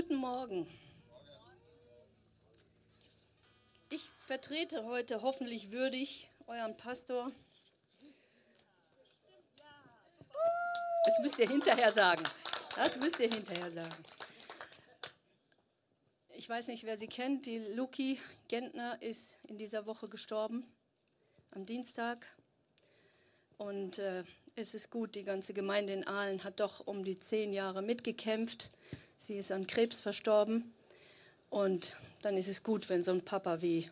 Guten Morgen. Ich vertrete heute hoffentlich würdig euren Pastor. Das müsst ihr hinterher sagen. Das müsst ihr hinterher sagen. Ich weiß nicht, wer sie kennt. Die Luki Gentner ist in dieser Woche gestorben, am Dienstag. Und äh, es ist gut, die ganze Gemeinde in Aalen hat doch um die zehn Jahre mitgekämpft. Sie ist an Krebs verstorben. Und dann ist es gut, wenn so ein Papa wie,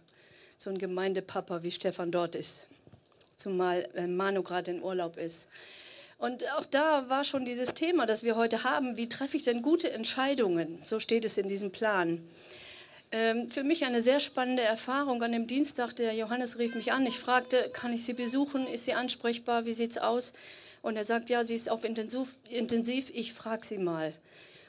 so ein Gemeindepapa wie Stefan dort ist. Zumal Manu gerade in Urlaub ist. Und auch da war schon dieses Thema, das wir heute haben, wie treffe ich denn gute Entscheidungen? So steht es in diesem Plan. Ähm, für mich eine sehr spannende Erfahrung. An dem Dienstag, der Johannes rief mich an. Ich fragte, kann ich Sie besuchen? Ist sie ansprechbar? Wie sieht es aus? Und er sagt, ja, sie ist auf intensiv. intensiv. Ich frage sie mal.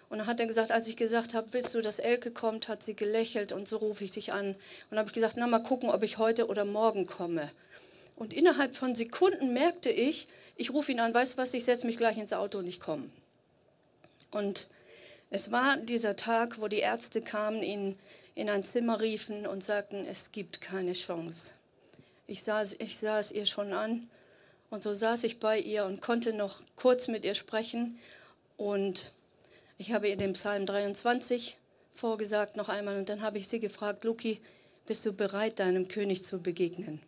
Und dann hat er gesagt, als ich gesagt habe, willst du, dass Elke kommt, hat sie gelächelt und so rufe ich dich an. Und habe ich gesagt, na mal gucken, ob ich heute oder morgen komme. Und innerhalb von Sekunden merkte ich, ich rufe ihn an, weißt du was, ich setze mich gleich ins Auto und ich komme. Und es war dieser Tag, wo die Ärzte kamen, ihn in ein Zimmer riefen und sagten, es gibt keine Chance. Ich sah, ich sah es ihr schon an und so saß ich bei ihr und konnte noch kurz mit ihr sprechen und ich habe ihr den Psalm 23 vorgesagt noch einmal und dann habe ich sie gefragt, Luki, bist du bereit, deinem König zu begegnen?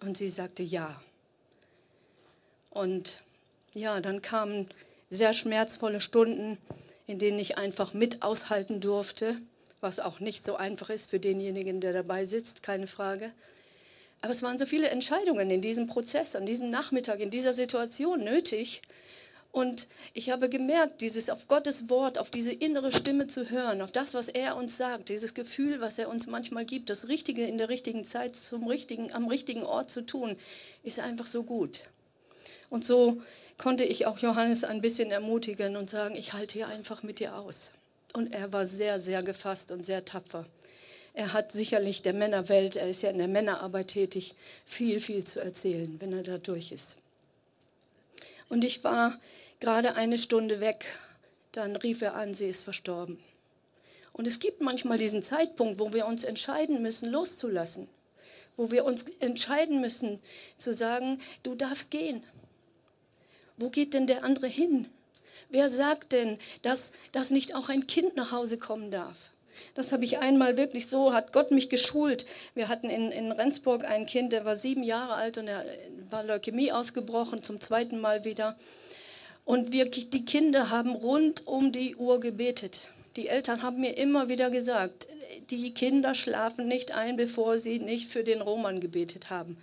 Und sie sagte ja. Und ja, dann kamen sehr schmerzvolle Stunden, in denen ich einfach mit aushalten durfte, was auch nicht so einfach ist für denjenigen, der dabei sitzt, keine Frage. Aber es waren so viele Entscheidungen in diesem Prozess, an diesem Nachmittag, in dieser Situation nötig, und ich habe gemerkt, dieses auf Gottes Wort, auf diese innere Stimme zu hören, auf das, was er uns sagt, dieses Gefühl, was er uns manchmal gibt, das Richtige in der richtigen Zeit zum richtigen, am richtigen Ort zu tun, ist einfach so gut. Und so konnte ich auch Johannes ein bisschen ermutigen und sagen, ich halte hier einfach mit dir aus. Und er war sehr, sehr gefasst und sehr tapfer. Er hat sicherlich der Männerwelt, er ist ja in der Männerarbeit tätig, viel, viel zu erzählen, wenn er da durch ist. Und ich war gerade eine Stunde weg. Dann rief er an, sie ist verstorben. Und es gibt manchmal diesen Zeitpunkt, wo wir uns entscheiden müssen, loszulassen. Wo wir uns entscheiden müssen, zu sagen, du darfst gehen. Wo geht denn der andere hin? Wer sagt denn, dass, dass nicht auch ein Kind nach Hause kommen darf? Das habe ich einmal wirklich so, hat Gott mich geschult. Wir hatten in, in Rendsburg ein Kind, der war sieben Jahre alt und er war Leukämie ausgebrochen, zum zweiten Mal wieder. Und wirklich, die Kinder haben rund um die Uhr gebetet. Die Eltern haben mir immer wieder gesagt, die Kinder schlafen nicht ein, bevor sie nicht für den Roman gebetet haben.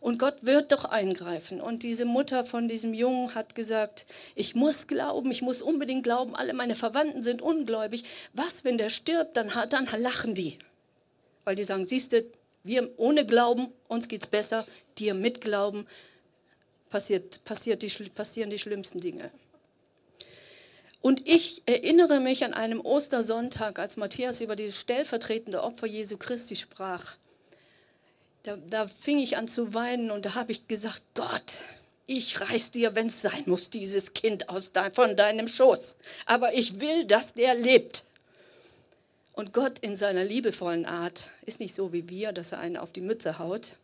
Und Gott wird doch eingreifen. Und diese Mutter von diesem Jungen hat gesagt, ich muss glauben, ich muss unbedingt glauben, alle meine Verwandten sind ungläubig. Was, wenn der stirbt, dann, dann lachen die. Weil die sagen, siehst du, wir ohne Glauben, uns geht's besser, dir mit Glauben passiert, passiert die, passieren die schlimmsten Dinge. Und ich erinnere mich an einem Ostersonntag, als Matthias über dieses stellvertretende Opfer Jesu Christi sprach. Da, da fing ich an zu weinen und da habe ich gesagt, Gott, ich reiß dir, wenn es sein muss, dieses Kind aus de von deinem Schoß. Aber ich will, dass der lebt. Und Gott in seiner liebevollen Art ist nicht so wie wir, dass er einen auf die Mütze haut,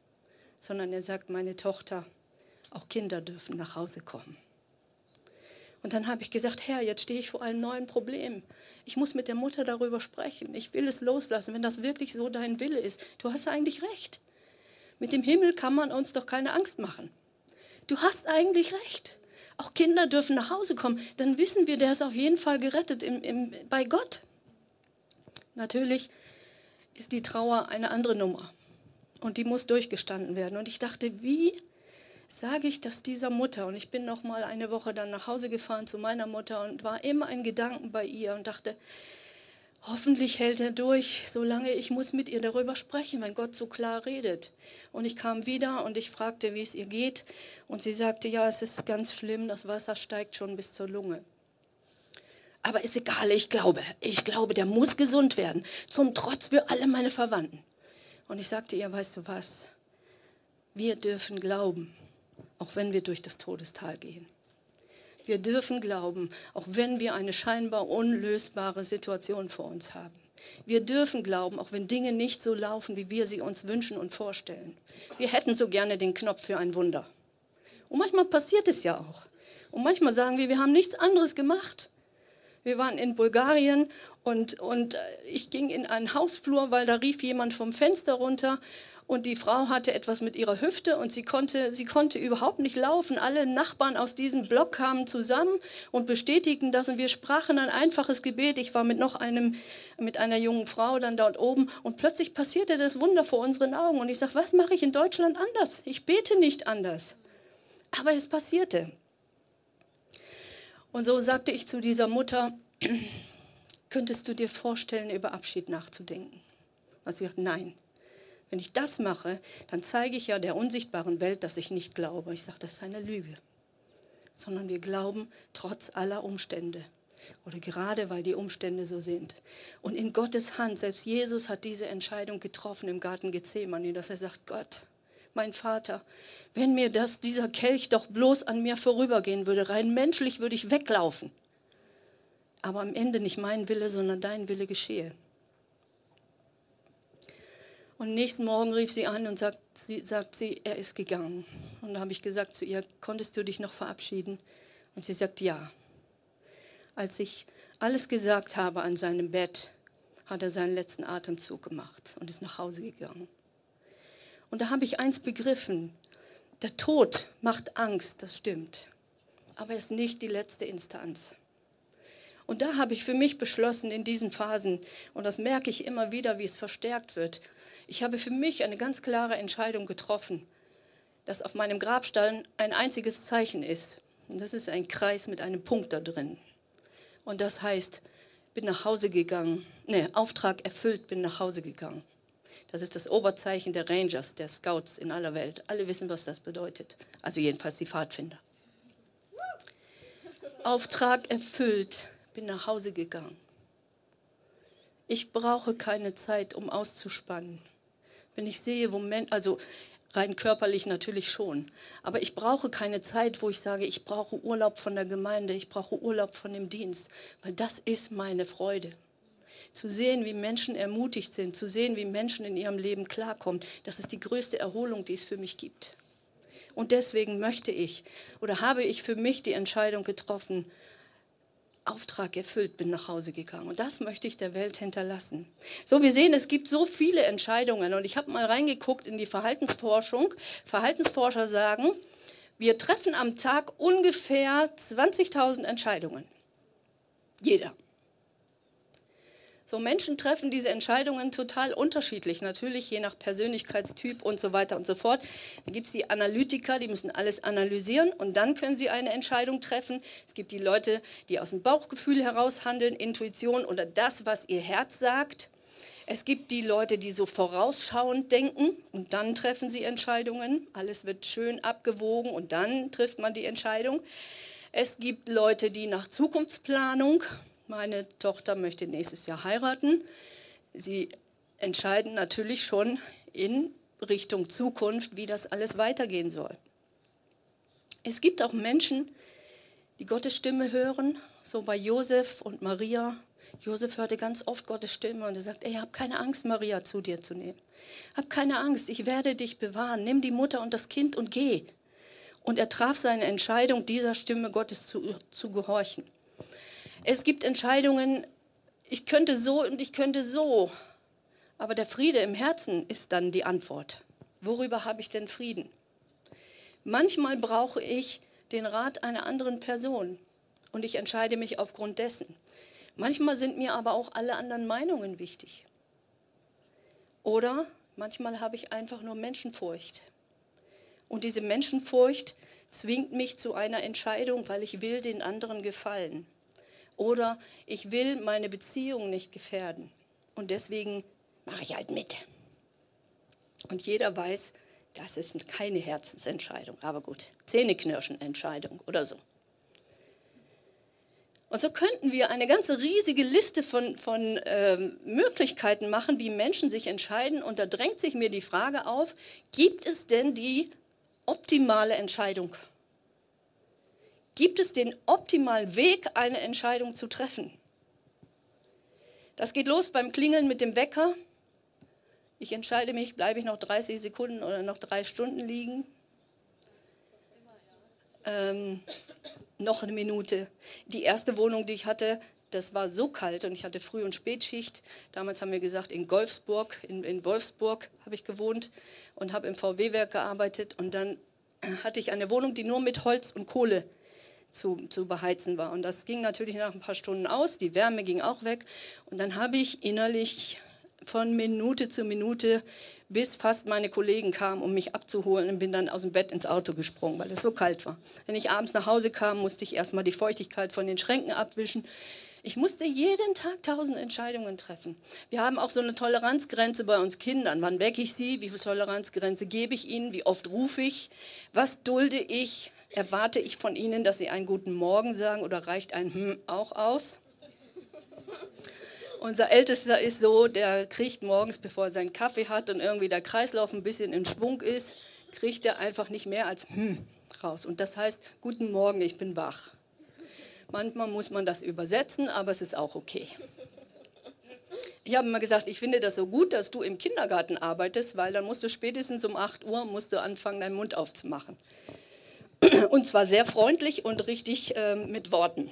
sondern er sagt, meine Tochter, auch Kinder dürfen nach Hause kommen. Und dann habe ich gesagt, Herr, jetzt stehe ich vor einem neuen Problem. Ich muss mit der Mutter darüber sprechen. Ich will es loslassen, wenn das wirklich so dein Wille ist. Du hast eigentlich recht. Mit dem Himmel kann man uns doch keine Angst machen. Du hast eigentlich recht. Auch Kinder dürfen nach Hause kommen. Dann wissen wir, der ist auf jeden Fall gerettet im, im, bei Gott. Natürlich ist die Trauer eine andere Nummer. Und die muss durchgestanden werden. Und ich dachte, wie sage ich das dieser Mutter? Und ich bin noch mal eine Woche dann nach Hause gefahren zu meiner Mutter und war immer in Gedanken bei ihr und dachte, hoffentlich hält er durch, solange ich muss mit ihr darüber sprechen, wenn Gott so klar redet. Und ich kam wieder und ich fragte, wie es ihr geht. Und sie sagte, ja, es ist ganz schlimm, das Wasser steigt schon bis zur Lunge. Aber ist egal, ich glaube, ich glaube, der muss gesund werden, zum Trotz für alle meine Verwandten. Und ich sagte ihr, weißt du was, wir dürfen glauben auch wenn wir durch das Todestal gehen. Wir dürfen glauben, auch wenn wir eine scheinbar unlösbare Situation vor uns haben. Wir dürfen glauben, auch wenn Dinge nicht so laufen, wie wir sie uns wünschen und vorstellen. Wir hätten so gerne den Knopf für ein Wunder. Und manchmal passiert es ja auch. Und manchmal sagen wir, wir haben nichts anderes gemacht. Wir waren in Bulgarien und, und äh, ich ging in einen Hausflur, weil da rief jemand vom Fenster runter und die Frau hatte etwas mit ihrer Hüfte und sie konnte, sie konnte überhaupt nicht laufen. Alle Nachbarn aus diesem Block kamen zusammen und bestätigten das und wir sprachen ein einfaches Gebet. Ich war mit noch einem, mit einer jungen Frau dann dort oben und plötzlich passierte das Wunder vor unseren Augen und ich sage, was mache ich in Deutschland anders? Ich bete nicht anders. Aber es passierte. Und so sagte ich zu dieser Mutter, könntest du dir vorstellen, über Abschied nachzudenken? Und sie sagt, nein. Wenn ich das mache, dann zeige ich ja der unsichtbaren Welt, dass ich nicht glaube. Ich sage, das ist eine Lüge. Sondern wir glauben trotz aller Umstände. Oder gerade weil die Umstände so sind. Und in Gottes Hand, selbst Jesus hat diese Entscheidung getroffen im Garten Gethsemane, dass er sagt, Gott, mein Vater, wenn mir das, dieser Kelch doch bloß an mir vorübergehen würde, rein menschlich würde ich weglaufen. Aber am Ende nicht mein Wille, sondern dein Wille geschehe. Und nächsten Morgen rief sie an und sagt sie, sagt sie, er ist gegangen. Und da habe ich gesagt zu ihr, konntest du dich noch verabschieden? Und sie sagt, ja. Als ich alles gesagt habe an seinem Bett, hat er seinen letzten Atemzug gemacht und ist nach Hause gegangen. Und da habe ich eins begriffen. Der Tod macht Angst, das stimmt. Aber er ist nicht die letzte Instanz. Und da habe ich für mich beschlossen in diesen Phasen, und das merke ich immer wieder, wie es verstärkt wird, ich habe für mich eine ganz klare Entscheidung getroffen, dass auf meinem Grabstein ein einziges Zeichen ist. Und das ist ein Kreis mit einem Punkt da drin. Und das heißt, bin nach Hause gegangen, ne, Auftrag erfüllt, bin nach Hause gegangen. Das ist das Oberzeichen der Rangers, der Scouts in aller Welt. Alle wissen, was das bedeutet. Also jedenfalls die Pfadfinder. Auftrag erfüllt, bin nach Hause gegangen. Ich brauche keine Zeit, um auszuspannen. Wenn ich sehe, wo Menschen, also rein körperlich natürlich schon, aber ich brauche keine Zeit, wo ich sage, ich brauche Urlaub von der Gemeinde, ich brauche Urlaub von dem Dienst, weil das ist meine Freude. Zu sehen, wie Menschen ermutigt sind, zu sehen, wie Menschen in ihrem Leben klarkommen, das ist die größte Erholung, die es für mich gibt. Und deswegen möchte ich oder habe ich für mich die Entscheidung getroffen, Auftrag erfüllt, bin nach Hause gegangen. Und das möchte ich der Welt hinterlassen. So, wir sehen, es gibt so viele Entscheidungen. Und ich habe mal reingeguckt in die Verhaltensforschung. Verhaltensforscher sagen, wir treffen am Tag ungefähr 20.000 Entscheidungen. Jeder. So Menschen treffen diese Entscheidungen total unterschiedlich, natürlich je nach Persönlichkeitstyp und so weiter und so fort. Dann gibt es die Analytiker, die müssen alles analysieren und dann können sie eine Entscheidung treffen. Es gibt die Leute, die aus dem Bauchgefühl heraus handeln, Intuition oder das, was ihr Herz sagt. Es gibt die Leute, die so vorausschauend denken und dann treffen sie Entscheidungen. Alles wird schön abgewogen und dann trifft man die Entscheidung. Es gibt Leute, die nach Zukunftsplanung meine Tochter möchte nächstes Jahr heiraten. Sie entscheiden natürlich schon in Richtung Zukunft, wie das alles weitergehen soll. Es gibt auch Menschen, die Gottes Stimme hören, so bei Josef und Maria. Josef hörte ganz oft Gottes Stimme und er sagt, ey, hab keine Angst, Maria zu dir zu nehmen. Hab keine Angst, ich werde dich bewahren. Nimm die Mutter und das Kind und geh. Und er traf seine Entscheidung, dieser Stimme Gottes zu, zu gehorchen. Es gibt Entscheidungen, ich könnte so und ich könnte so. Aber der Friede im Herzen ist dann die Antwort. Worüber habe ich denn Frieden? Manchmal brauche ich den Rat einer anderen Person und ich entscheide mich aufgrund dessen. Manchmal sind mir aber auch alle anderen Meinungen wichtig. Oder manchmal habe ich einfach nur Menschenfurcht. Und diese Menschenfurcht zwingt mich zu einer Entscheidung, weil ich will den anderen gefallen. Oder ich will meine Beziehung nicht gefährden. Und deswegen mache ich halt mit. Und jeder weiß, das ist keine Herzensentscheidung. Aber gut, Zähneknirschen-Entscheidung oder so. Und so könnten wir eine ganze riesige Liste von, von ähm, Möglichkeiten machen, wie Menschen sich entscheiden. Und da drängt sich mir die Frage auf, gibt es denn die optimale Entscheidung? Gibt es den optimalen Weg, eine Entscheidung zu treffen? Das geht los beim Klingeln mit dem Wecker. Ich entscheide mich, bleibe ich noch 30 Sekunden oder noch drei Stunden liegen. Ähm, noch eine Minute. Die erste Wohnung, die ich hatte, das war so kalt und ich hatte Früh- und Spätschicht. Damals haben wir gesagt, in Golfsburg, in, in Wolfsburg habe ich gewohnt und habe im VW-Werk gearbeitet. Und dann hatte ich eine Wohnung, die nur mit Holz und Kohle zu, zu beheizen war. Und das ging natürlich nach ein paar Stunden aus, die Wärme ging auch weg. Und dann habe ich innerlich von Minute zu Minute, bis fast meine Kollegen kamen, um mich abzuholen und bin dann aus dem Bett ins Auto gesprungen, weil es so kalt war. Wenn ich abends nach Hause kam, musste ich erstmal die Feuchtigkeit von den Schränken abwischen. Ich musste jeden Tag tausend Entscheidungen treffen. Wir haben auch so eine Toleranzgrenze bei uns Kindern. Wann wecke ich sie? Wie viel Toleranzgrenze gebe ich ihnen? Wie oft rufe ich? Was dulde ich? Erwarte ich von ihnen, dass sie einen guten Morgen sagen oder reicht ein Hm auch aus? Unser Ältester ist so, der kriegt morgens, bevor er seinen Kaffee hat und irgendwie der Kreislauf ein bisschen in Schwung ist, kriegt er einfach nicht mehr als hm raus. Und das heißt, guten Morgen, ich bin wach. Manchmal muss man das übersetzen, aber es ist auch okay. Ich habe immer gesagt, ich finde das so gut, dass du im Kindergarten arbeitest, weil dann musst du spätestens um 8 Uhr musst du anfangen, deinen Mund aufzumachen. Und zwar sehr freundlich und richtig äh, mit Worten.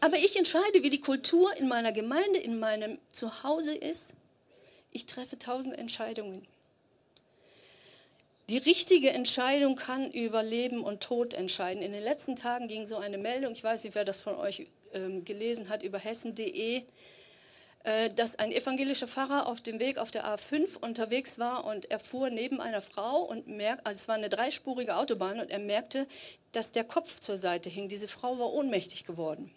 Aber ich entscheide, wie die Kultur in meiner Gemeinde, in meinem Zuhause ist. Ich treffe tausend Entscheidungen. Die richtige Entscheidung kann über Leben und Tod entscheiden. In den letzten Tagen ging so eine Meldung, ich weiß nicht, wer das von euch ähm, gelesen hat, über hessen.de, dass ein evangelischer Pfarrer auf dem Weg auf der A5 unterwegs war und er fuhr neben einer Frau und merkte, also es war eine dreispurige Autobahn und er merkte, dass der Kopf zur Seite hing. Diese Frau war ohnmächtig geworden.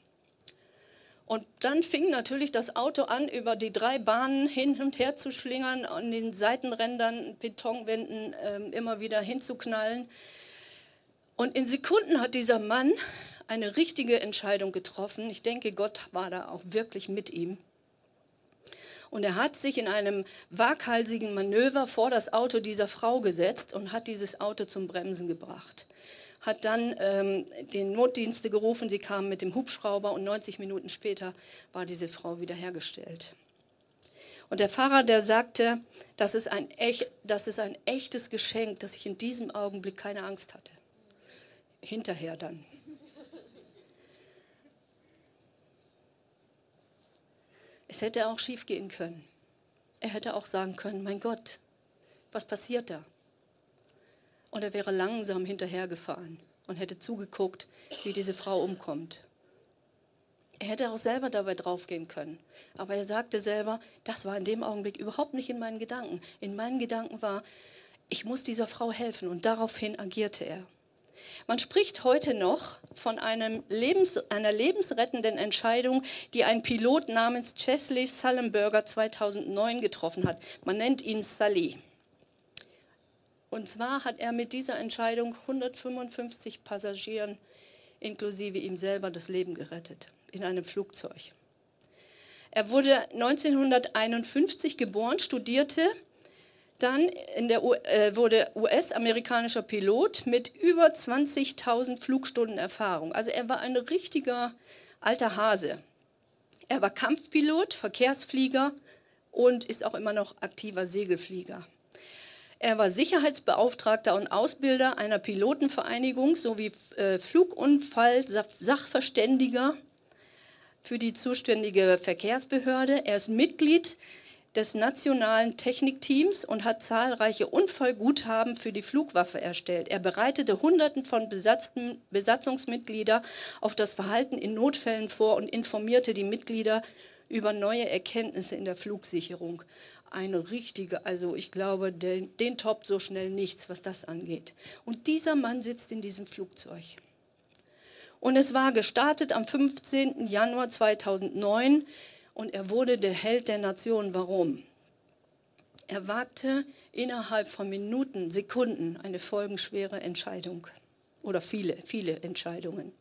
Und dann fing natürlich das Auto an, über die drei Bahnen hin und her zu schlingern, an den Seitenrändern, Betonwänden äh, immer wieder hinzuknallen. Und in Sekunden hat dieser Mann eine richtige Entscheidung getroffen. Ich denke, Gott war da auch wirklich mit ihm. Und er hat sich in einem waghalsigen Manöver vor das Auto dieser Frau gesetzt und hat dieses Auto zum Bremsen gebracht hat dann ähm, den Notdienste gerufen, sie kamen mit dem Hubschrauber und 90 Minuten später war diese Frau wiederhergestellt. Und der Pfarrer, der sagte, das ist, ein echt, das ist ein echtes Geschenk, dass ich in diesem Augenblick keine Angst hatte. Hinterher dann. Es hätte auch schief gehen können. Er hätte auch sagen können, mein Gott, was passiert da? Und er wäre langsam hinterhergefahren und hätte zugeguckt, wie diese Frau umkommt. Er hätte auch selber dabei draufgehen können. Aber er sagte selber, das war in dem Augenblick überhaupt nicht in meinen Gedanken. In meinen Gedanken war, ich muss dieser Frau helfen. Und daraufhin agierte er. Man spricht heute noch von Lebens, einer lebensrettenden Entscheidung, die ein Pilot namens Chesley Sullenberger 2009 getroffen hat. Man nennt ihn Sully. Und zwar hat er mit dieser Entscheidung 155 Passagieren inklusive ihm selber das Leben gerettet in einem Flugzeug. Er wurde 1951 geboren, studierte dann der, äh, wurde US-amerikanischer Pilot mit über 20.000 Flugstunden Erfahrung. Also er war ein richtiger alter Hase. Er war Kampfpilot, Verkehrsflieger und ist auch immer noch aktiver Segelflieger. Er war Sicherheitsbeauftragter und Ausbilder einer Pilotenvereinigung sowie äh, Flugunfall-Sachverständiger für die zuständige Verkehrsbehörde. Er ist Mitglied des nationalen Technikteams und hat zahlreiche Unfallguthaben für die Flugwaffe erstellt. Er bereitete Hunderten von besatzten, Besatzungsmitglieder auf das Verhalten in Notfällen vor und informierte die Mitglieder über neue Erkenntnisse in der Flugsicherung eine richtige, also ich glaube, den, den toppt so schnell nichts, was das angeht. Und dieser Mann sitzt in diesem Flugzeug. Und es war gestartet am 15. Januar 2009 und er wurde der Held der Nation. Warum? Er wagte innerhalb von Minuten, Sekunden eine folgenschwere Entscheidung oder viele, viele Entscheidungen.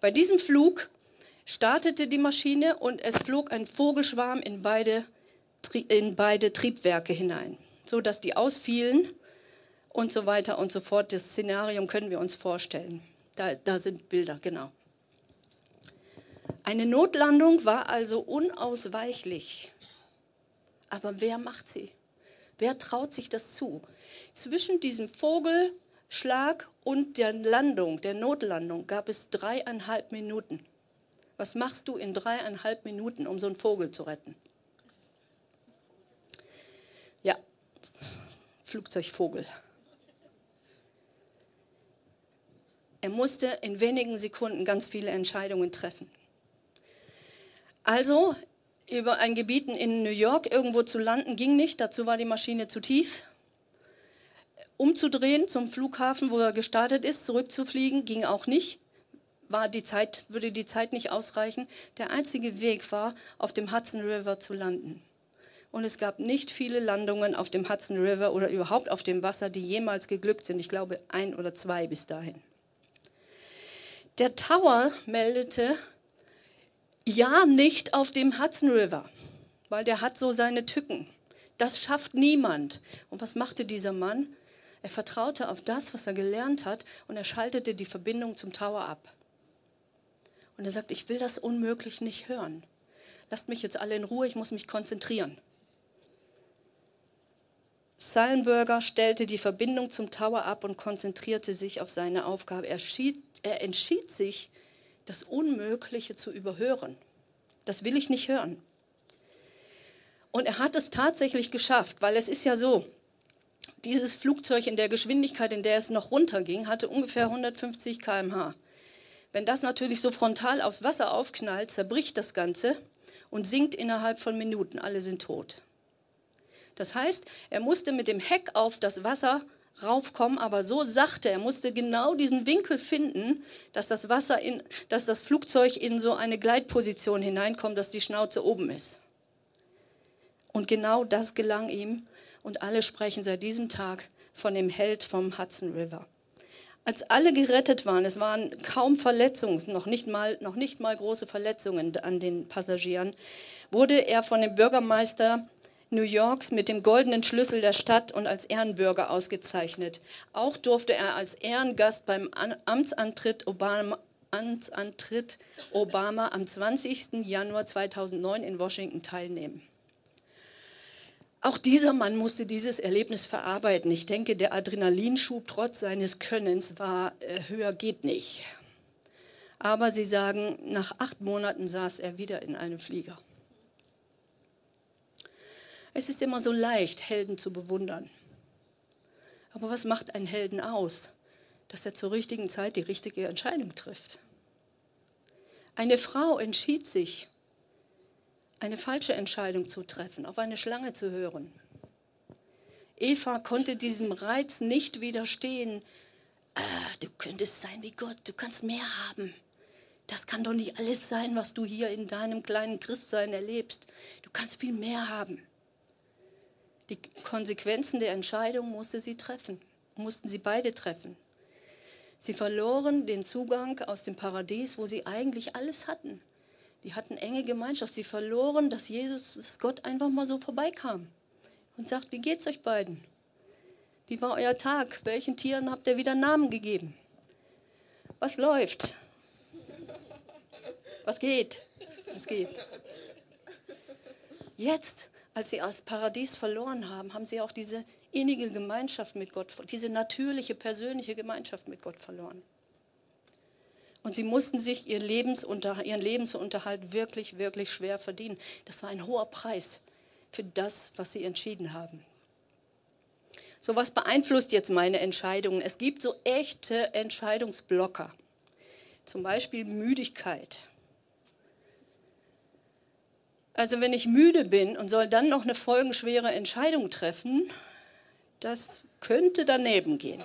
Bei diesem Flug startete die Maschine und es flog ein Vogelschwarm in beide in beide Triebwerke hinein, so dass die ausfielen und so weiter und so fort. Das Szenario können wir uns vorstellen. Da, da sind Bilder, genau. Eine Notlandung war also unausweichlich. Aber wer macht sie? Wer traut sich das zu? Zwischen diesem Vogelschlag und der Landung, der Notlandung, gab es dreieinhalb Minuten. Was machst du in dreieinhalb Minuten, um so einen Vogel zu retten? Ja, Flugzeugvogel. Er musste in wenigen Sekunden ganz viele Entscheidungen treffen. Also über ein Gebiet in New York irgendwo zu landen ging nicht, dazu war die Maschine zu tief. Umzudrehen zum Flughafen, wo er gestartet ist, zurückzufliegen, ging auch nicht. War die Zeit, würde die Zeit nicht ausreichen. Der einzige Weg war, auf dem Hudson River zu landen. Und es gab nicht viele Landungen auf dem Hudson River oder überhaupt auf dem Wasser, die jemals geglückt sind. Ich glaube, ein oder zwei bis dahin. Der Tower meldete, ja, nicht auf dem Hudson River, weil der hat so seine Tücken. Das schafft niemand. Und was machte dieser Mann? Er vertraute auf das, was er gelernt hat, und er schaltete die Verbindung zum Tower ab. Und er sagt, ich will das unmöglich nicht hören. Lasst mich jetzt alle in Ruhe, ich muss mich konzentrieren. Sullenberger stellte die Verbindung zum Tower ab und konzentrierte sich auf seine Aufgabe. Er, schied, er entschied sich, das Unmögliche zu überhören. Das will ich nicht hören. Und er hat es tatsächlich geschafft, weil es ist ja so, dieses Flugzeug in der Geschwindigkeit, in der es noch runterging, hatte ungefähr 150 km/h. Wenn das natürlich so frontal aufs Wasser aufknallt, zerbricht das Ganze und sinkt innerhalb von Minuten. Alle sind tot. Das heißt, er musste mit dem Heck auf das Wasser raufkommen, aber so sachte. Er musste genau diesen Winkel finden, dass das Wasser in, dass das Flugzeug in so eine Gleitposition hineinkommt, dass die Schnauze oben ist. Und genau das gelang ihm. Und alle sprechen seit diesem Tag von dem Held vom Hudson River. Als alle gerettet waren, es waren kaum Verletzungen, noch nicht mal, noch nicht mal große Verletzungen an den Passagieren, wurde er von dem Bürgermeister New Yorks mit dem goldenen Schlüssel der Stadt und als Ehrenbürger ausgezeichnet. Auch durfte er als Ehrengast beim Amtsantritt Obama, Amtsantritt Obama am 20. Januar 2009 in Washington teilnehmen. Auch dieser Mann musste dieses Erlebnis verarbeiten. Ich denke, der Adrenalinschub trotz seines Könnens war äh, höher geht nicht. Aber sie sagen, nach acht Monaten saß er wieder in einem Flieger. Es ist immer so leicht, Helden zu bewundern. Aber was macht einen Helden aus? Dass er zur richtigen Zeit die richtige Entscheidung trifft. Eine Frau entschied sich, eine falsche Entscheidung zu treffen, auf eine Schlange zu hören. Eva konnte diesem Reiz nicht widerstehen. Ah, du könntest sein wie Gott, du kannst mehr haben. Das kann doch nicht alles sein, was du hier in deinem kleinen Christsein erlebst. Du kannst viel mehr haben. Die Konsequenzen der Entscheidung musste sie treffen, mussten sie beide treffen. Sie verloren den Zugang aus dem Paradies, wo sie eigentlich alles hatten. Die hatten enge Gemeinschaft. Sie verloren, dass Jesus, dass Gott einfach mal so vorbeikam und sagt, wie geht's euch beiden? Wie war euer Tag? Welchen Tieren habt ihr wieder Namen gegeben? Was läuft? Was geht? Was geht? Jetzt als sie das Paradies verloren haben, haben sie auch diese innige Gemeinschaft mit Gott, diese natürliche, persönliche Gemeinschaft mit Gott verloren. Und sie mussten sich ihren Lebensunterhalt, ihren Lebensunterhalt wirklich, wirklich schwer verdienen. Das war ein hoher Preis für das, was sie entschieden haben. So was beeinflusst jetzt meine Entscheidungen? Es gibt so echte Entscheidungsblocker. Zum Beispiel Müdigkeit. Also wenn ich müde bin und soll dann noch eine folgenschwere Entscheidung treffen, das könnte daneben gehen.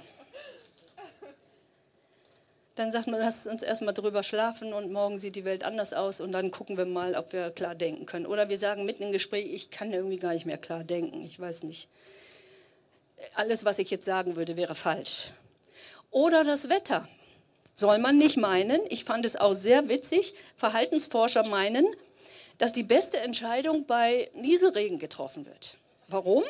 Dann sagt man, lasst uns erstmal drüber schlafen und morgen sieht die Welt anders aus und dann gucken wir mal, ob wir klar denken können. Oder wir sagen mitten im Gespräch, ich kann irgendwie gar nicht mehr klar denken, ich weiß nicht. Alles, was ich jetzt sagen würde, wäre falsch. Oder das Wetter. Soll man nicht meinen, ich fand es auch sehr witzig, Verhaltensforscher meinen, dass die beste Entscheidung bei Nieselregen getroffen wird. Warum?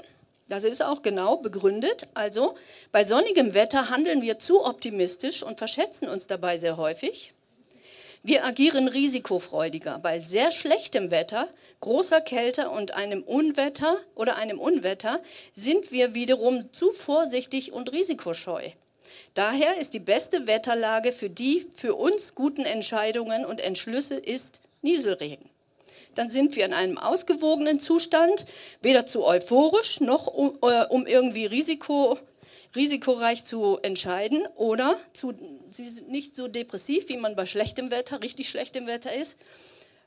Das ist auch genau begründet. Also bei sonnigem Wetter handeln wir zu optimistisch und verschätzen uns dabei sehr häufig. Wir agieren risikofreudiger. Bei sehr schlechtem Wetter, großer Kälte und einem Unwetter oder einem Unwetter sind wir wiederum zu vorsichtig und risikoscheu. Daher ist die beste Wetterlage für die für uns guten Entscheidungen und Entschlüsse ist Nieselregen. Dann sind wir in einem ausgewogenen Zustand, weder zu euphorisch noch um, äh, um irgendwie Risiko risikoreich zu entscheiden oder zu, nicht so depressiv, wie man bei schlechtem Wetter, richtig schlechtem Wetter ist,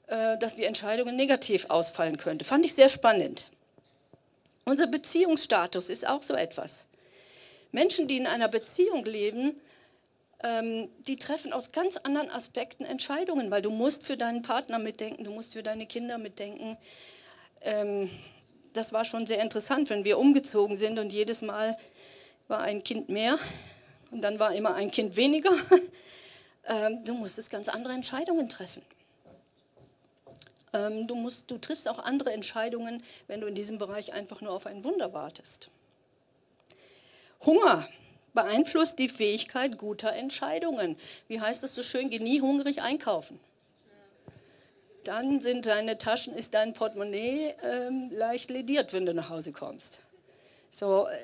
äh, dass die Entscheidungen negativ ausfallen könnte. Fand ich sehr spannend. Unser Beziehungsstatus ist auch so etwas. Menschen, die in einer Beziehung leben, ähm, die treffen aus ganz anderen Aspekten Entscheidungen, weil du musst für deinen Partner mitdenken, du musst für deine Kinder mitdenken. Ähm, das war schon sehr interessant, wenn wir umgezogen sind und jedes Mal war ein Kind mehr und dann war immer ein Kind weniger. Ähm, du musstest ganz andere Entscheidungen treffen. Ähm, du, musst, du triffst auch andere Entscheidungen, wenn du in diesem Bereich einfach nur auf ein Wunder wartest. Hunger beeinflusst die Fähigkeit guter Entscheidungen. Wie heißt das so schön? Geh nie hungrig einkaufen. Dann sind deine Taschen, ist dein Portemonnaie ähm, leicht lediert, wenn du nach Hause kommst. So, äh,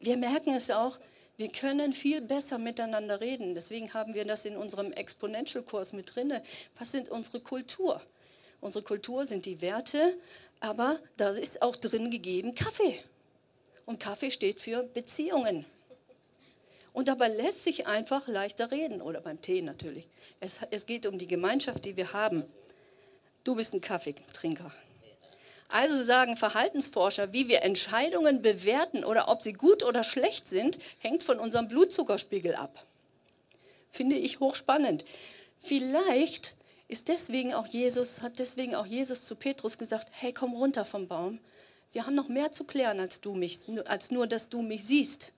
wir merken es auch, wir können viel besser miteinander reden. Deswegen haben wir das in unserem Exponential-Kurs mit drin. Was sind unsere Kultur? Unsere Kultur sind die Werte, aber da ist auch drin gegeben Kaffee. Und Kaffee steht für Beziehungen. Und dabei lässt sich einfach leichter reden, oder beim Tee natürlich. Es, es geht um die Gemeinschaft, die wir haben. Du bist ein Kaffeetrinker. Also sagen Verhaltensforscher, wie wir Entscheidungen bewerten oder ob sie gut oder schlecht sind, hängt von unserem Blutzuckerspiegel ab. Finde ich hochspannend. Vielleicht ist deswegen auch Jesus, hat deswegen auch Jesus zu Petrus gesagt, hey, komm runter vom Baum. Wir haben noch mehr zu klären als du mich, als nur, dass du mich siehst.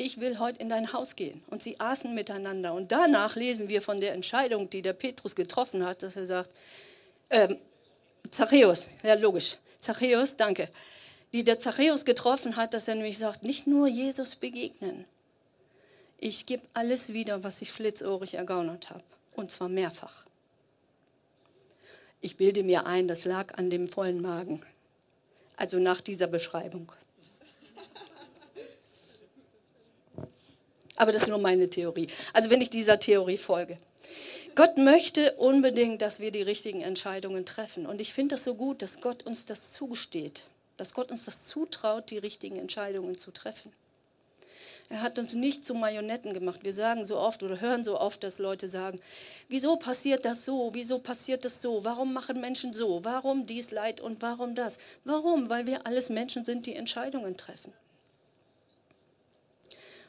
Ich will heute in dein Haus gehen. Und sie aßen miteinander. Und danach lesen wir von der Entscheidung, die der Petrus getroffen hat, dass er sagt, ähm, Zachäus, ja logisch, Zachäus, danke, die der Zachäus getroffen hat, dass er nämlich sagt, nicht nur Jesus begegnen, ich gebe alles wieder, was ich schlitzohrig ergaunert habe, und zwar mehrfach. Ich bilde mir ein, das lag an dem vollen Magen, also nach dieser Beschreibung. Aber das ist nur meine Theorie. Also wenn ich dieser Theorie folge. Gott möchte unbedingt, dass wir die richtigen Entscheidungen treffen. Und ich finde das so gut, dass Gott uns das zugesteht, dass Gott uns das zutraut, die richtigen Entscheidungen zu treffen. Er hat uns nicht zu Marionetten gemacht. Wir sagen so oft oder hören so oft, dass Leute sagen, wieso passiert das so? Wieso passiert das so? Warum machen Menschen so? Warum dies Leid und warum das? Warum? Weil wir alles Menschen sind, die Entscheidungen treffen.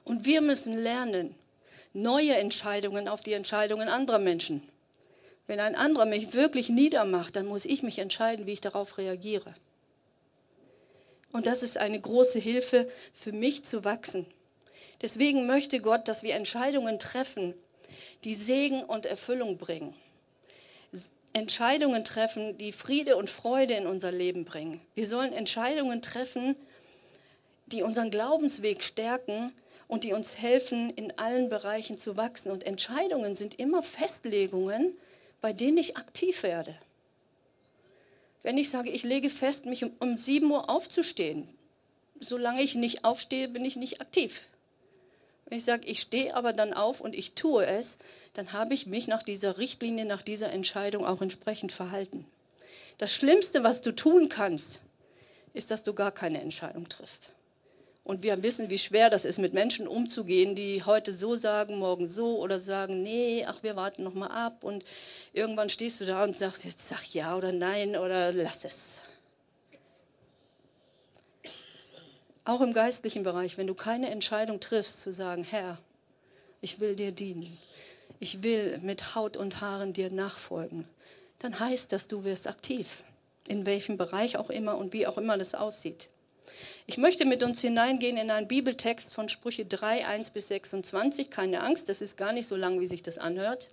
Und wir müssen lernen, neue Entscheidungen auf die Entscheidungen anderer Menschen. Wenn ein anderer mich wirklich niedermacht, dann muss ich mich entscheiden, wie ich darauf reagiere. Und das ist eine große Hilfe für mich zu wachsen. Deswegen möchte Gott, dass wir Entscheidungen treffen, die Segen und Erfüllung bringen. Entscheidungen treffen, die Friede und Freude in unser Leben bringen. Wir sollen Entscheidungen treffen, die unseren Glaubensweg stärken und die uns helfen, in allen Bereichen zu wachsen. Und Entscheidungen sind immer Festlegungen, bei denen ich aktiv werde. Wenn ich sage, ich lege fest, mich um, um 7 Uhr aufzustehen, solange ich nicht aufstehe, bin ich nicht aktiv. Wenn ich sage, ich stehe aber dann auf und ich tue es, dann habe ich mich nach dieser Richtlinie, nach dieser Entscheidung auch entsprechend verhalten. Das Schlimmste, was du tun kannst, ist, dass du gar keine Entscheidung triffst. Und wir wissen, wie schwer das ist, mit Menschen umzugehen, die heute so sagen, morgen so oder sagen, nee, ach, wir warten noch mal ab. Und irgendwann stehst du da und sagst, jetzt sag ja oder nein oder lass es. Auch im geistlichen Bereich, wenn du keine Entscheidung triffst, zu sagen, Herr, ich will dir dienen, ich will mit Haut und Haaren dir nachfolgen, dann heißt das, du wirst aktiv, in welchem Bereich auch immer und wie auch immer das aussieht. Ich möchte mit uns hineingehen in einen Bibeltext von Sprüche 3, 1 bis 26. Keine Angst, das ist gar nicht so lang, wie sich das anhört.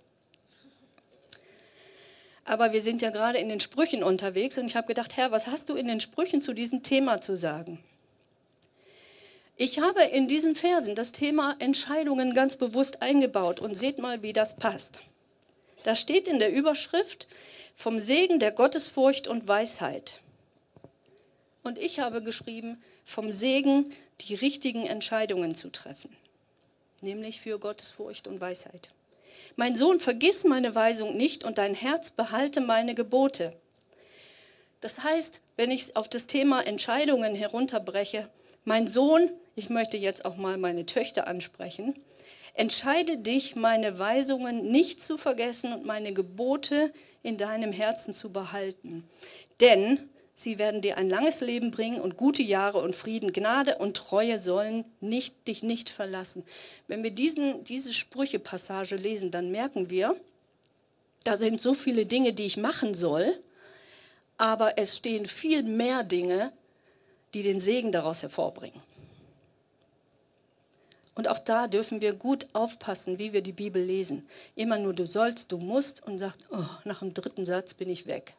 Aber wir sind ja gerade in den Sprüchen unterwegs und ich habe gedacht, Herr, was hast du in den Sprüchen zu diesem Thema zu sagen? Ich habe in diesen Versen das Thema Entscheidungen ganz bewusst eingebaut und seht mal, wie das passt. Da steht in der Überschrift vom Segen der Gottesfurcht und Weisheit. Und ich habe geschrieben, vom Segen die richtigen Entscheidungen zu treffen, nämlich für Gottesfurcht und Weisheit. Mein Sohn, vergiss meine Weisung nicht und dein Herz behalte meine Gebote. Das heißt, wenn ich auf das Thema Entscheidungen herunterbreche, mein Sohn, ich möchte jetzt auch mal meine Töchter ansprechen, entscheide dich, meine Weisungen nicht zu vergessen und meine Gebote in deinem Herzen zu behalten. Denn sie werden dir ein langes Leben bringen und gute Jahre und Frieden, Gnade und Treue sollen nicht, dich nicht verlassen. Wenn wir diesen, diese Sprüchepassage lesen, dann merken wir, da sind so viele Dinge, die ich machen soll, aber es stehen viel mehr Dinge, die den Segen daraus hervorbringen. Und auch da dürfen wir gut aufpassen, wie wir die Bibel lesen. Immer nur du sollst, du musst und sagt, oh, nach dem dritten Satz bin ich weg.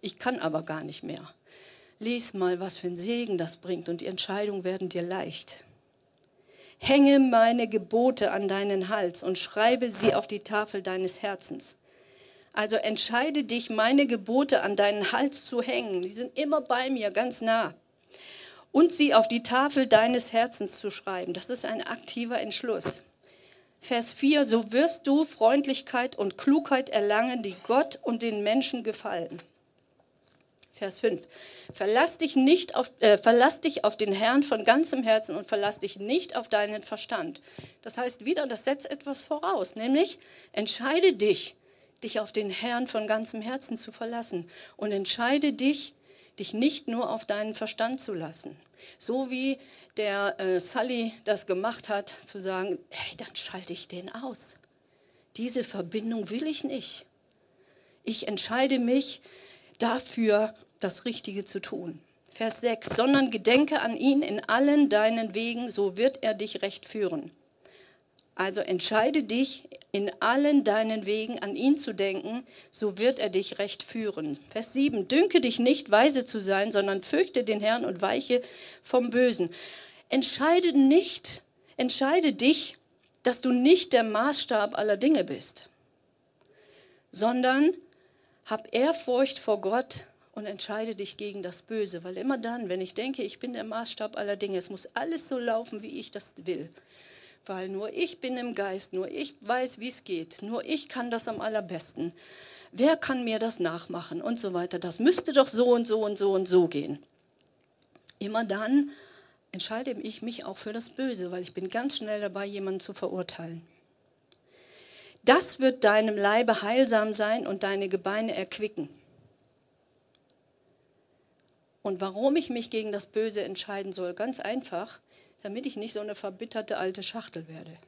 Ich kann aber gar nicht mehr. Lies mal, was für ein Segen das bringt und die Entscheidungen werden dir leicht. Hänge meine Gebote an deinen Hals und schreibe sie auf die Tafel deines Herzens. Also entscheide dich, meine Gebote an deinen Hals zu hängen. Die sind immer bei mir, ganz nah und sie auf die Tafel deines Herzens zu schreiben. Das ist ein aktiver Entschluss. Vers 4, so wirst du Freundlichkeit und Klugheit erlangen, die Gott und den Menschen gefallen. Vers 5, verlass dich, nicht auf, äh, verlass dich auf den Herrn von ganzem Herzen und verlass dich nicht auf deinen Verstand. Das heißt wieder, das setzt etwas voraus, nämlich entscheide dich, dich auf den Herrn von ganzem Herzen zu verlassen und entscheide dich, dich nicht nur auf deinen Verstand zu lassen. So wie der äh, Sully das gemacht hat, zu sagen, hey, dann schalte ich den aus. Diese Verbindung will ich nicht. Ich entscheide mich dafür, das Richtige zu tun. Vers 6, sondern gedenke an ihn in allen deinen Wegen, so wird er dich recht führen. Also entscheide dich in allen deinen Wegen an ihn zu denken, so wird er dich recht führen. Vers 7. Dünke dich nicht, weise zu sein, sondern fürchte den Herrn und weiche vom Bösen. Entscheide nicht, entscheide dich, dass du nicht der Maßstab aller Dinge bist, sondern hab Ehrfurcht vor Gott und entscheide dich gegen das Böse, weil immer dann, wenn ich denke, ich bin der Maßstab aller Dinge, es muss alles so laufen, wie ich das will, weil nur ich bin im Geist, nur ich weiß, wie es geht, nur ich kann das am allerbesten. Wer kann mir das nachmachen und so weiter? Das müsste doch so und so und so und so gehen. Immer dann entscheide ich mich auch für das Böse, weil ich bin ganz schnell dabei, jemanden zu verurteilen. Das wird deinem Leibe heilsam sein und deine Gebeine erquicken. Und warum ich mich gegen das Böse entscheiden soll, ganz einfach, damit ich nicht so eine verbitterte alte Schachtel werde.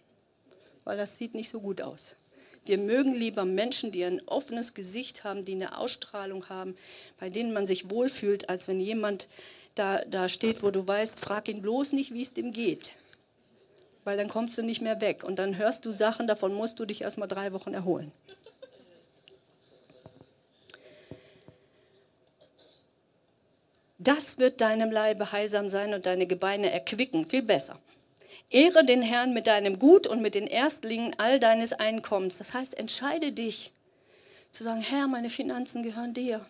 Weil das sieht nicht so gut aus. Wir mögen lieber Menschen, die ein offenes Gesicht haben, die eine Ausstrahlung haben, bei denen man sich wohlfühlt, als wenn jemand da, da steht, wo du weißt, frag ihn bloß nicht, wie es dem geht. Weil dann kommst du nicht mehr weg und dann hörst du Sachen, davon musst du dich erst mal drei Wochen erholen. Das wird deinem Leibe heilsam sein und deine Gebeine erquicken. Viel besser. Ehre den Herrn mit deinem Gut und mit den Erstlingen all deines Einkommens. Das heißt, entscheide dich zu sagen, Herr, meine Finanzen gehören dir.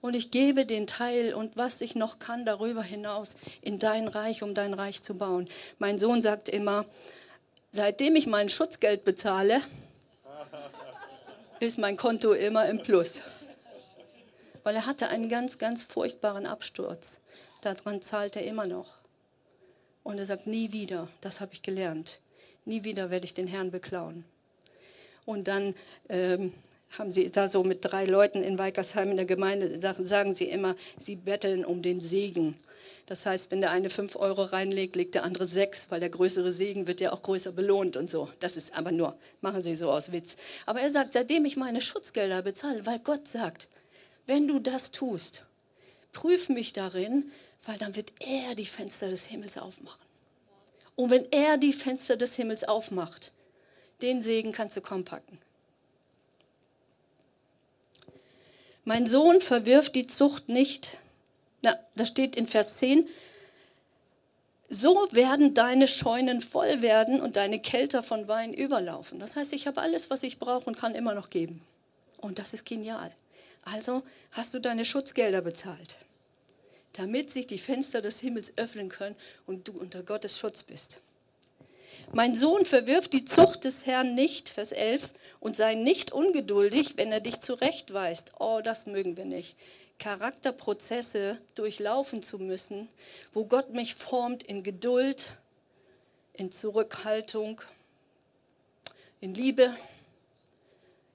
Und ich gebe den Teil und was ich noch kann darüber hinaus in dein Reich, um dein Reich zu bauen. Mein Sohn sagt immer, seitdem ich mein Schutzgeld bezahle, ist mein Konto immer im Plus weil er hatte einen ganz, ganz furchtbaren Absturz. Daran zahlt er immer noch. Und er sagt, nie wieder, das habe ich gelernt, nie wieder werde ich den Herrn beklauen. Und dann ähm, haben sie da so mit drei Leuten in Weikersheim in der Gemeinde, sagen sie immer, sie betteln um den Segen. Das heißt, wenn der eine fünf Euro reinlegt, legt der andere sechs, weil der größere Segen wird ja auch größer belohnt und so. Das ist aber nur, machen sie so aus Witz. Aber er sagt, seitdem ich meine Schutzgelder bezahle, weil Gott sagt, wenn du das tust, prüf mich darin, weil dann wird er die Fenster des Himmels aufmachen. Und wenn er die Fenster des Himmels aufmacht, den Segen kannst du kaum packen. Mein Sohn verwirft die Zucht nicht. Na, das steht in Vers 10. So werden deine Scheunen voll werden und deine Kelter von Wein überlaufen. Das heißt, ich habe alles, was ich brauche und kann immer noch geben. Und das ist genial. Also hast du deine Schutzgelder bezahlt, damit sich die Fenster des Himmels öffnen können und du unter Gottes Schutz bist. Mein Sohn verwirft die Zucht des Herrn nicht, Vers 11, und sei nicht ungeduldig, wenn er dich zurechtweist. Oh, das mögen wir nicht. Charakterprozesse durchlaufen zu müssen, wo Gott mich formt in Geduld, in Zurückhaltung, in Liebe,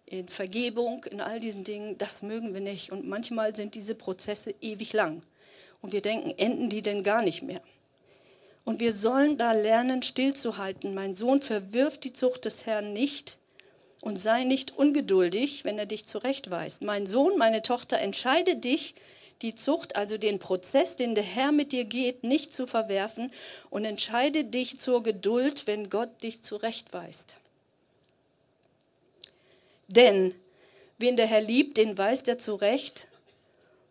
in Vergebung, in all diesen Dingen, das mögen wir nicht. Und manchmal sind diese Prozesse ewig lang. Und wir denken, enden die denn gar nicht mehr? Und wir sollen da lernen, stillzuhalten. Mein Sohn verwirft die Zucht des Herrn nicht und sei nicht ungeduldig, wenn er dich zurechtweist. Mein Sohn, meine Tochter, entscheide dich, die Zucht, also den Prozess, den der Herr mit dir geht, nicht zu verwerfen und entscheide dich zur Geduld, wenn Gott dich zurechtweist. Denn wen der Herr liebt, den weist er zurecht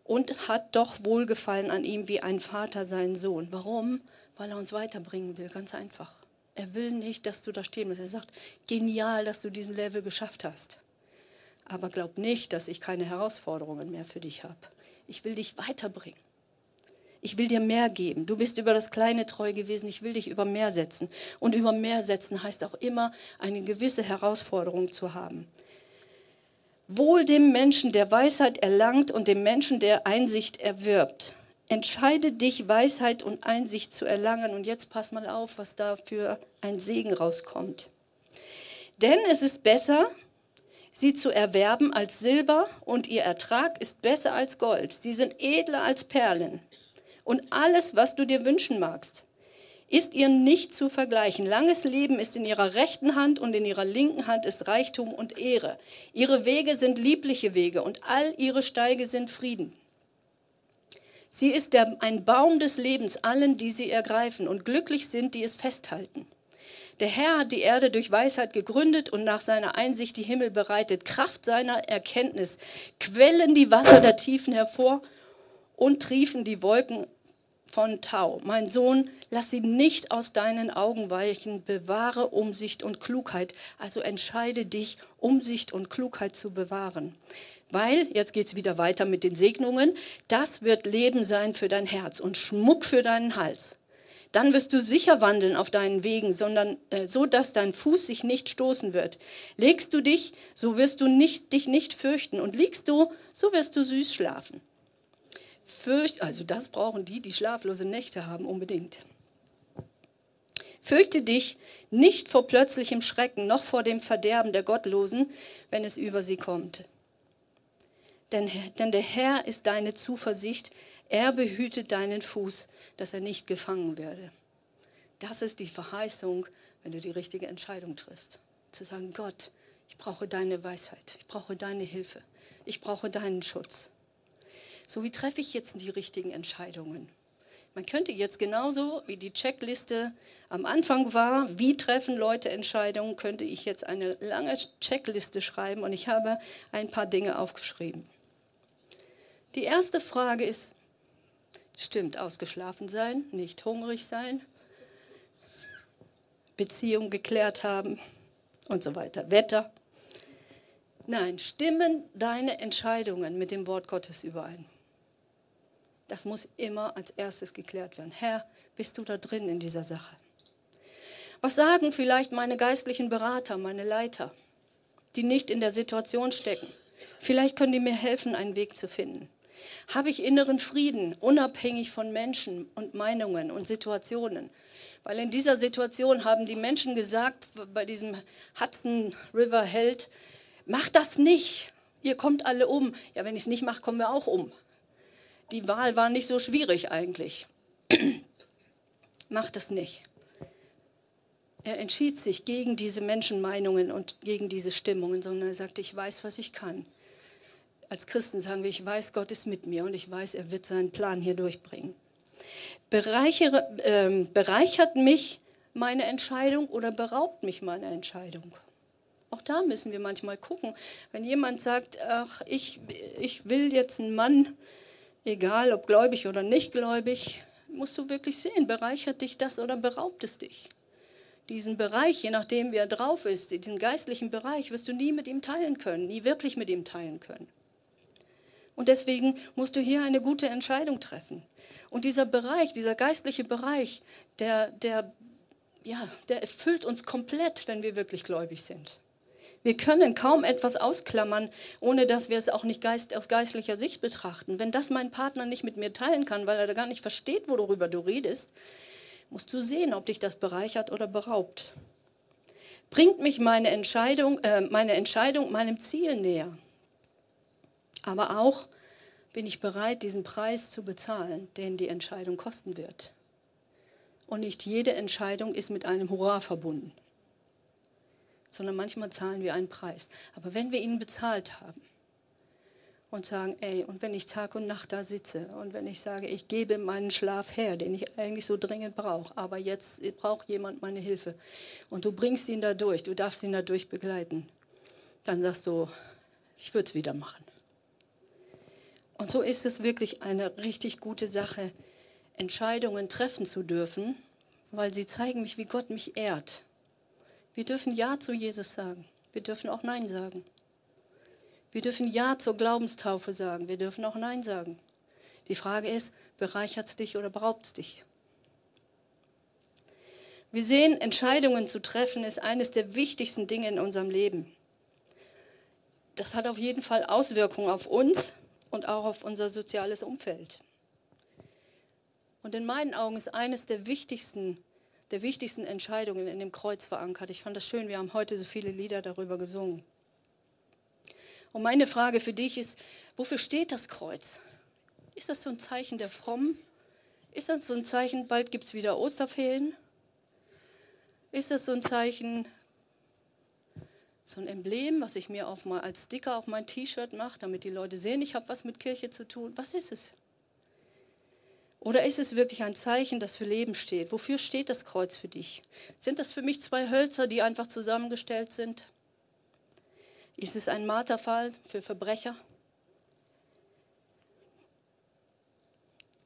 und hat doch Wohlgefallen an ihm wie ein Vater seinen Sohn. Warum? Weil er uns weiterbringen will, ganz einfach. Er will nicht, dass du da stehen bist. Er sagt, genial, dass du diesen Level geschafft hast. Aber glaub nicht, dass ich keine Herausforderungen mehr für dich habe. Ich will dich weiterbringen. Ich will dir mehr geben. Du bist über das Kleine treu gewesen. Ich will dich über mehr setzen. Und über mehr setzen heißt auch immer, eine gewisse Herausforderung zu haben. Wohl dem Menschen, der Weisheit erlangt und dem Menschen, der Einsicht erwirbt. Entscheide dich, Weisheit und Einsicht zu erlangen. Und jetzt pass mal auf, was da für ein Segen rauskommt. Denn es ist besser, sie zu erwerben als Silber und ihr Ertrag ist besser als Gold. Sie sind edler als Perlen. Und alles, was du dir wünschen magst, ist ihr nicht zu vergleichen. Langes Leben ist in ihrer rechten Hand und in ihrer linken Hand ist Reichtum und Ehre. Ihre Wege sind liebliche Wege und all ihre Steige sind Frieden. Sie ist der, ein Baum des Lebens allen, die sie ergreifen und glücklich sind, die es festhalten. Der Herr hat die Erde durch Weisheit gegründet und nach seiner Einsicht die Himmel bereitet. Kraft seiner Erkenntnis quellen die Wasser der Tiefen hervor und triefen die Wolken von Tau. Mein Sohn, lass sie nicht aus deinen Augen weichen, bewahre Umsicht und Klugheit. Also entscheide dich, Umsicht und Klugheit zu bewahren. Weil, jetzt geht es wieder weiter mit den Segnungen, das wird Leben sein für dein Herz und Schmuck für deinen Hals. Dann wirst du sicher wandeln auf deinen Wegen, sondern äh, so, dass dein Fuß sich nicht stoßen wird. Legst du dich, so wirst du nicht, dich nicht fürchten. Und liegst du, so wirst du süß schlafen. Fürcht, also das brauchen die, die schlaflose Nächte haben, unbedingt. Fürchte dich nicht vor plötzlichem Schrecken, noch vor dem Verderben der Gottlosen, wenn es über sie kommt. Denn, denn der Herr ist deine Zuversicht, er behütet deinen Fuß, dass er nicht gefangen werde. Das ist die Verheißung, wenn du die richtige Entscheidung triffst. Zu sagen, Gott, ich brauche deine Weisheit, ich brauche deine Hilfe, ich brauche deinen Schutz. So, wie treffe ich jetzt die richtigen Entscheidungen? Man könnte jetzt genauso wie die Checkliste am Anfang war, wie treffen Leute Entscheidungen, könnte ich jetzt eine lange Checkliste schreiben und ich habe ein paar Dinge aufgeschrieben. Die erste Frage ist, stimmt, ausgeschlafen sein, nicht hungrig sein, Beziehung geklärt haben und so weiter, Wetter. Nein, stimmen deine Entscheidungen mit dem Wort Gottes überein? Das muss immer als erstes geklärt werden. Herr, bist du da drin in dieser Sache? Was sagen vielleicht meine geistlichen Berater, meine Leiter, die nicht in der Situation stecken? Vielleicht können die mir helfen, einen Weg zu finden. Habe ich inneren Frieden, unabhängig von Menschen und Meinungen und Situationen? Weil in dieser Situation haben die Menschen gesagt, bei diesem Hudson River Held, mach das nicht, ihr kommt alle um. Ja, wenn ich es nicht mache, kommen wir auch um die Wahl war nicht so schwierig eigentlich. Macht es nicht. Er entschied sich gegen diese Menschenmeinungen und gegen diese Stimmungen, sondern er sagte, ich weiß, was ich kann. Als Christen sagen wir, ich weiß, Gott ist mit mir und ich weiß, er wird seinen Plan hier durchbringen. Äh, bereichert mich meine Entscheidung oder beraubt mich meine Entscheidung? Auch da müssen wir manchmal gucken. Wenn jemand sagt, ach, ich, ich will jetzt einen Mann, egal ob gläubig oder nicht gläubig, musst du wirklich sehen, bereichert dich das oder beraubt es dich? Diesen Bereich, je nachdem wie er drauf ist, diesen geistlichen Bereich, wirst du nie mit ihm teilen können, nie wirklich mit ihm teilen können. Und deswegen musst du hier eine gute Entscheidung treffen. Und dieser Bereich, dieser geistliche Bereich, der, der, ja, der erfüllt uns komplett, wenn wir wirklich gläubig sind. Wir können kaum etwas ausklammern, ohne dass wir es auch nicht geist, aus geistlicher Sicht betrachten. Wenn das mein Partner nicht mit mir teilen kann, weil er gar nicht versteht, worüber du redest, musst du sehen, ob dich das bereichert oder beraubt. Bringt mich meine Entscheidung, äh, meine Entscheidung meinem Ziel näher. Aber auch bin ich bereit, diesen Preis zu bezahlen, den die Entscheidung kosten wird. Und nicht jede Entscheidung ist mit einem Hurra verbunden sondern manchmal zahlen wir einen Preis. Aber wenn wir ihn bezahlt haben und sagen, ey, und wenn ich Tag und Nacht da sitze und wenn ich sage, ich gebe meinen Schlaf her, den ich eigentlich so dringend brauche, aber jetzt braucht jemand meine Hilfe und du bringst ihn da durch, du darfst ihn da durch begleiten, dann sagst du, ich würde es wieder machen. Und so ist es wirklich eine richtig gute Sache, Entscheidungen treffen zu dürfen, weil sie zeigen mich, wie Gott mich ehrt wir dürfen Ja zu Jesus sagen. Wir dürfen auch Nein sagen. Wir dürfen Ja zur Glaubenstaufe sagen. Wir dürfen auch Nein sagen. Die Frage ist, bereichert es dich oder beraubt es dich? Wir sehen, Entscheidungen zu treffen ist eines der wichtigsten Dinge in unserem Leben. Das hat auf jeden Fall Auswirkungen auf uns und auch auf unser soziales Umfeld. Und in meinen Augen ist eines der wichtigsten der wichtigsten Entscheidungen in dem Kreuz verankert. Ich fand das schön, wir haben heute so viele Lieder darüber gesungen. Und meine Frage für dich ist, wofür steht das Kreuz? Ist das so ein Zeichen der Frommen? Ist das so ein Zeichen, bald gibt es wieder Osterferien? Ist das so ein Zeichen, so ein Emblem, was ich mir auf mal als Sticker auf mein T-Shirt mache, damit die Leute sehen, ich habe was mit Kirche zu tun? Was ist es? Oder ist es wirklich ein Zeichen, das für Leben steht? Wofür steht das Kreuz für dich? Sind das für mich zwei Hölzer, die einfach zusammengestellt sind? Ist es ein Marterfall für Verbrecher?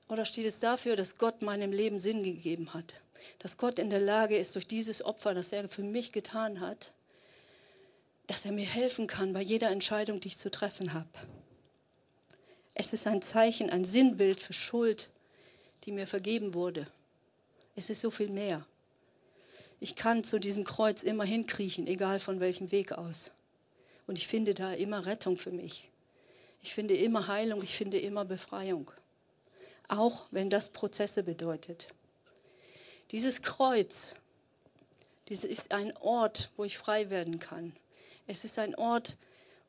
Oder steht es dafür, dass Gott meinem Leben Sinn gegeben hat? Dass Gott in der Lage ist, durch dieses Opfer, das er für mich getan hat, dass er mir helfen kann bei jeder Entscheidung, die ich zu treffen habe. Es ist ein Zeichen, ein Sinnbild für Schuld, die mir vergeben wurde. Es ist so viel mehr. Ich kann zu diesem Kreuz immer hinkriechen, egal von welchem Weg aus. Und ich finde da immer Rettung für mich. Ich finde immer Heilung, ich finde immer Befreiung. Auch wenn das Prozesse bedeutet. Dieses Kreuz, dieses ist ein Ort, wo ich frei werden kann. Es ist ein Ort,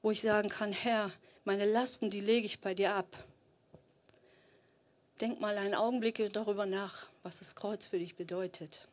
wo ich sagen kann, Herr, meine Lasten, die lege ich bei dir ab. Denk mal einen Augenblick darüber nach, was das Kreuz für dich bedeutet.